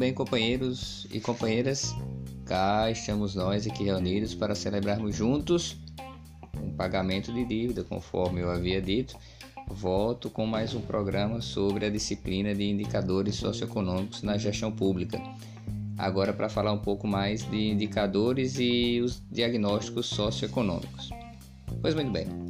bem, companheiros e companheiras? Cá estamos nós aqui reunidos para celebrarmos juntos um pagamento de dívida, conforme eu havia dito. Volto com mais um programa sobre a disciplina de indicadores socioeconômicos na gestão pública. Agora para falar um pouco mais de indicadores e os diagnósticos socioeconômicos. Pois muito bem.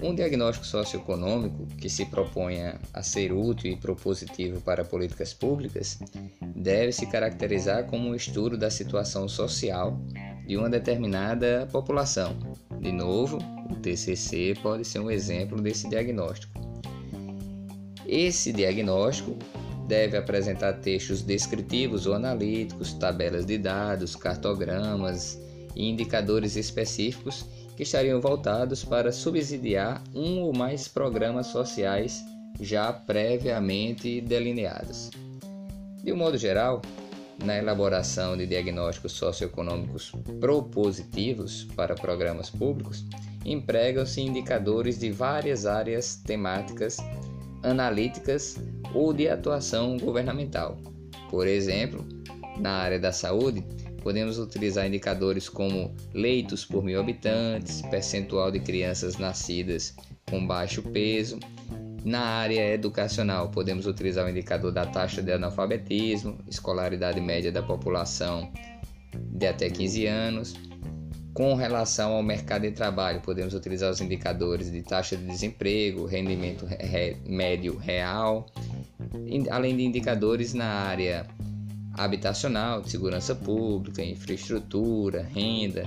Um diagnóstico socioeconômico que se proponha a ser útil e propositivo para políticas públicas deve se caracterizar como um estudo da situação social de uma determinada população. De novo, o TCC pode ser um exemplo desse diagnóstico. Esse diagnóstico deve apresentar textos descritivos ou analíticos, tabelas de dados, cartogramas e indicadores específicos que estariam voltados para subsidiar um ou mais programas sociais já previamente delineados. De um modo geral, na elaboração de diagnósticos socioeconômicos propositivos para programas públicos, empregam-se indicadores de várias áreas temáticas, analíticas ou de atuação governamental. Por exemplo, na área da saúde, Podemos utilizar indicadores como leitos por mil habitantes, percentual de crianças nascidas com baixo peso. Na área educacional, podemos utilizar o indicador da taxa de analfabetismo, escolaridade média da população de até 15 anos. Com relação ao mercado de trabalho, podemos utilizar os indicadores de taxa de desemprego, rendimento médio real, além de indicadores na área habitacional, de segurança pública, infraestrutura, renda,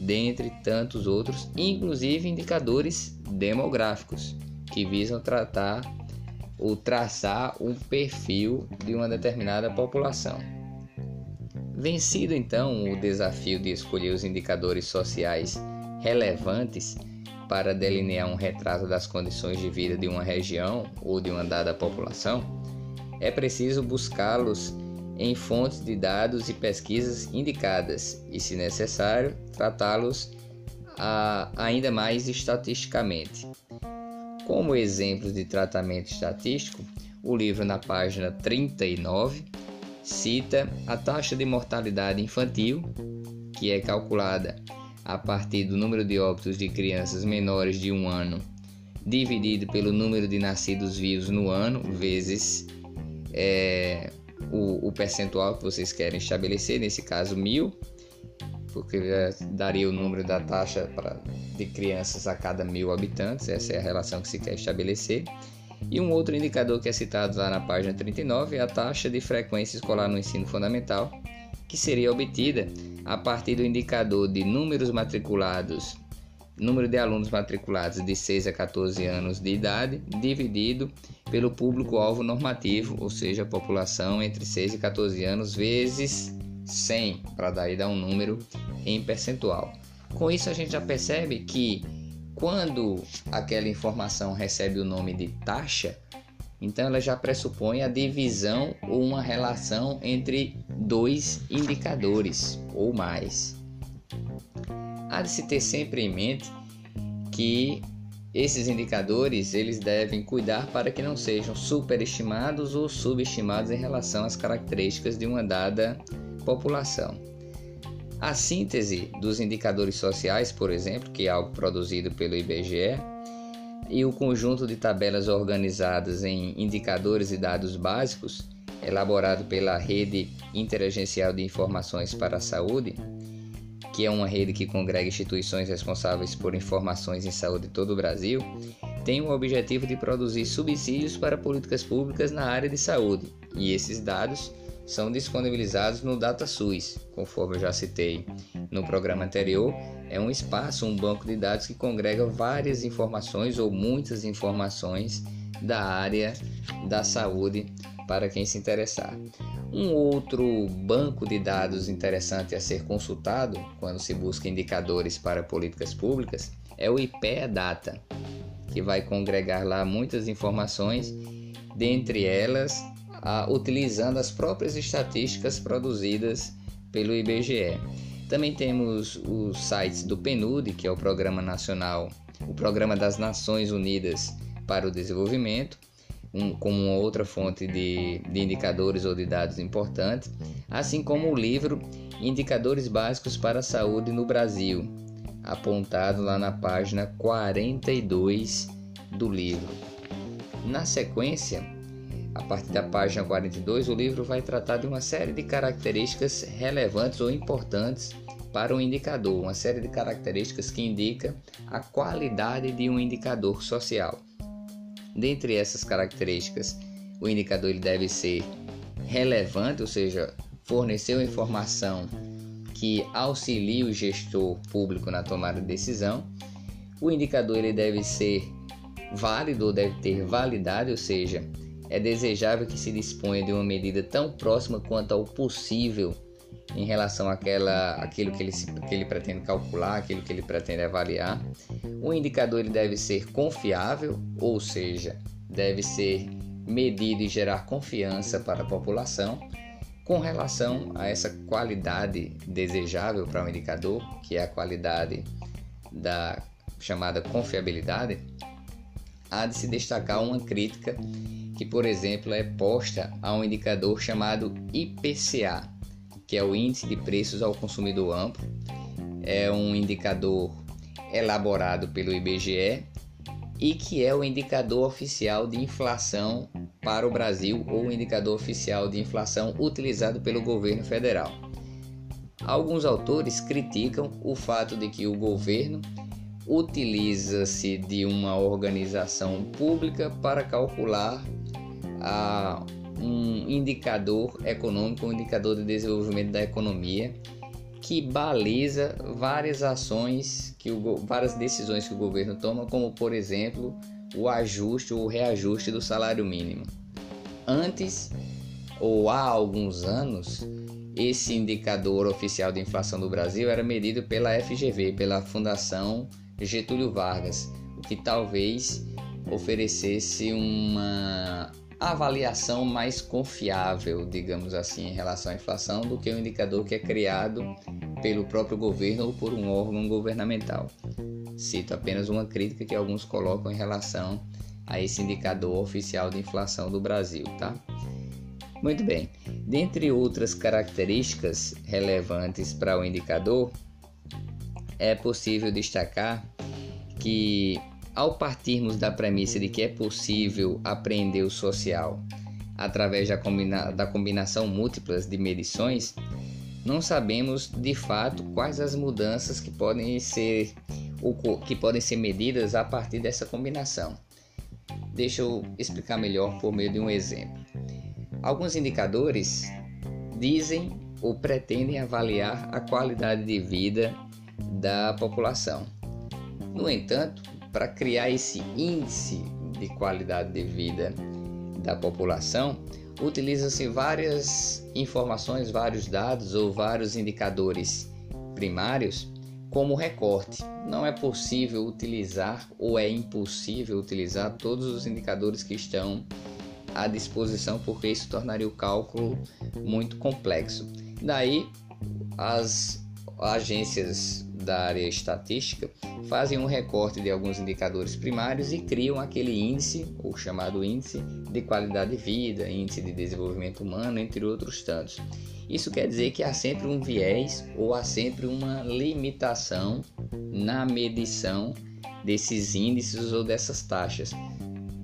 dentre tantos outros, inclusive indicadores demográficos que visam tratar ou traçar um perfil de uma determinada população. Vencido então o desafio de escolher os indicadores sociais relevantes para delinear um retrato das condições de vida de uma região ou de uma dada população, é preciso buscá-los em fontes de dados e pesquisas indicadas e, se necessário, tratá-los ainda mais estatisticamente. Como exemplos de tratamento estatístico, o livro na página 39 cita a taxa de mortalidade infantil, que é calculada a partir do número de óbitos de crianças menores de um ano dividido pelo número de nascidos vivos no ano vezes é, o, percentual que vocês querem estabelecer, nesse caso mil, porque daria o número da taxa pra, de crianças a cada mil habitantes, essa é a relação que se quer estabelecer. E um outro indicador que é citado lá na página 39 é a taxa de frequência escolar no ensino fundamental, que seria obtida a partir do indicador de números matriculados, número de alunos matriculados de 6 a 14 anos de idade, dividido pelo público-alvo normativo, ou seja, a população entre 6 e 14 anos, vezes 100, para daí dar um número em percentual. Com isso, a gente já percebe que quando aquela informação recebe o nome de taxa, então ela já pressupõe a divisão ou uma relação entre dois indicadores ou mais. Há de se ter sempre em mente que esses indicadores eles devem cuidar para que não sejam superestimados ou subestimados em relação às características de uma dada população. A síntese dos indicadores sociais, por exemplo, que é algo produzido pelo IBGE, e o conjunto de tabelas organizadas em indicadores e dados básicos, elaborado pela Rede Interagencial de Informações para a Saúde, que é uma rede que congrega instituições responsáveis por informações em saúde em todo o Brasil, tem o objetivo de produzir subsídios para políticas públicas na área de saúde, e esses dados são disponibilizados no DataSUS, conforme eu já citei no programa anterior, é um espaço, um banco de dados que congrega várias informações ou muitas informações da área da saúde para quem se interessar. Um outro banco de dados interessante a ser consultado quando se busca indicadores para políticas públicas é o IPEA Data, que vai congregar lá muitas informações, dentre elas a, utilizando as próprias estatísticas produzidas pelo IBGE. Também temos os sites do PNUD, que é o Programa Nacional, o Programa das Nações Unidas para o Desenvolvimento, um, como outra fonte de, de indicadores ou de dados importantes, assim como o livro Indicadores Básicos para a Saúde no Brasil, apontado lá na página 42 do livro. Na sequência, a partir da página 42, o livro vai tratar de uma série de características relevantes ou importantes para um indicador, uma série de características que indica a qualidade de um indicador social. Dentre essas características, o indicador ele deve ser relevante, ou seja, fornecer uma informação que auxilie o gestor público na tomada de decisão. O indicador ele deve ser válido ou deve ter validade, ou seja, é desejável que se disponha de uma medida tão próxima quanto ao possível em relação àquela, àquilo que ele, que ele pretende calcular, aquilo que ele pretende avaliar. O indicador ele deve ser confiável, ou seja, deve ser medido e gerar confiança para a população com relação a essa qualidade desejável para o indicador, que é a qualidade da chamada confiabilidade, há de se destacar uma crítica que, por exemplo, é posta a um indicador chamado IPCA, que é o Índice de Preços ao Consumidor Amplo. É um indicador elaborado pelo IBGE e que é o indicador oficial de inflação para o Brasil ou o indicador oficial de inflação utilizado pelo governo federal. Alguns autores criticam o fato de que o governo utiliza-se de uma organização pública para calcular a um indicador econômico, um indicador de desenvolvimento da economia, que baliza várias ações, que o, várias decisões que o governo toma, como por exemplo o ajuste ou reajuste do salário mínimo. Antes ou há alguns anos, esse indicador oficial de inflação do Brasil era medido pela FGV, pela Fundação Getúlio Vargas, o que talvez oferecesse uma avaliação mais confiável, digamos assim, em relação à inflação do que o um indicador que é criado pelo próprio governo ou por um órgão governamental. Cito apenas uma crítica que alguns colocam em relação a esse indicador oficial de inflação do Brasil, tá? Muito bem. Dentre outras características relevantes para o indicador, é possível destacar que ao partirmos da premissa de que é possível aprender o social através da, combina da combinação múltiplas de medições, não sabemos de fato quais as mudanças que podem ser que podem ser medidas a partir dessa combinação. Deixa eu explicar melhor por meio de um exemplo. Alguns indicadores dizem ou pretendem avaliar a qualidade de vida da população. No entanto, para criar esse índice de qualidade de vida da população, utiliza-se várias informações, vários dados ou vários indicadores primários como recorte. Não é possível utilizar ou é impossível utilizar todos os indicadores que estão à disposição, porque isso tornaria o cálculo muito complexo. Daí, as agências da área estatística fazem um recorte de alguns indicadores primários e criam aquele índice, o chamado índice de qualidade de vida, índice de desenvolvimento humano, entre outros tantos. Isso quer dizer que há sempre um viés ou há sempre uma limitação na medição desses índices ou dessas taxas.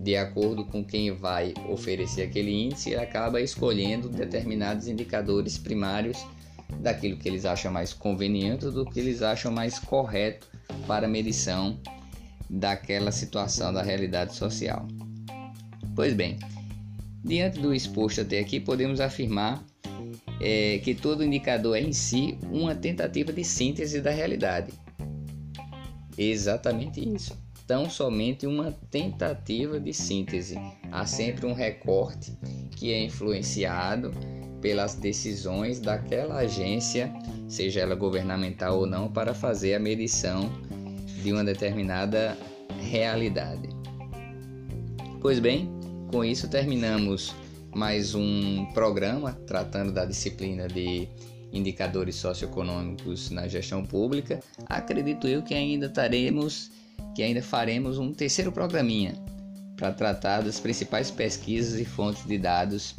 De acordo com quem vai oferecer aquele índice, acaba escolhendo determinados indicadores primários daquilo que eles acham mais conveniente do que eles acham mais correto para medição daquela situação da realidade social. Pois bem, diante do exposto até aqui, podemos afirmar é, que todo indicador é em si uma tentativa de síntese da realidade. Exatamente isso. Tão somente uma tentativa de síntese. Há sempre um recorte que é influenciado pelas decisões daquela agência, seja ela governamental ou não, para fazer a medição de uma determinada realidade. Pois bem, com isso terminamos mais um programa tratando da disciplina de indicadores socioeconômicos na gestão pública. Acredito eu que ainda teremos, que ainda faremos um terceiro programinha para tratar das principais pesquisas e fontes de dados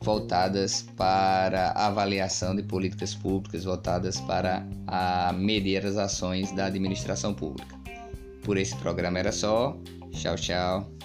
voltadas para avaliação de políticas públicas, voltadas para a medir as ações da administração pública. Por esse programa era só. Tchau, tchau.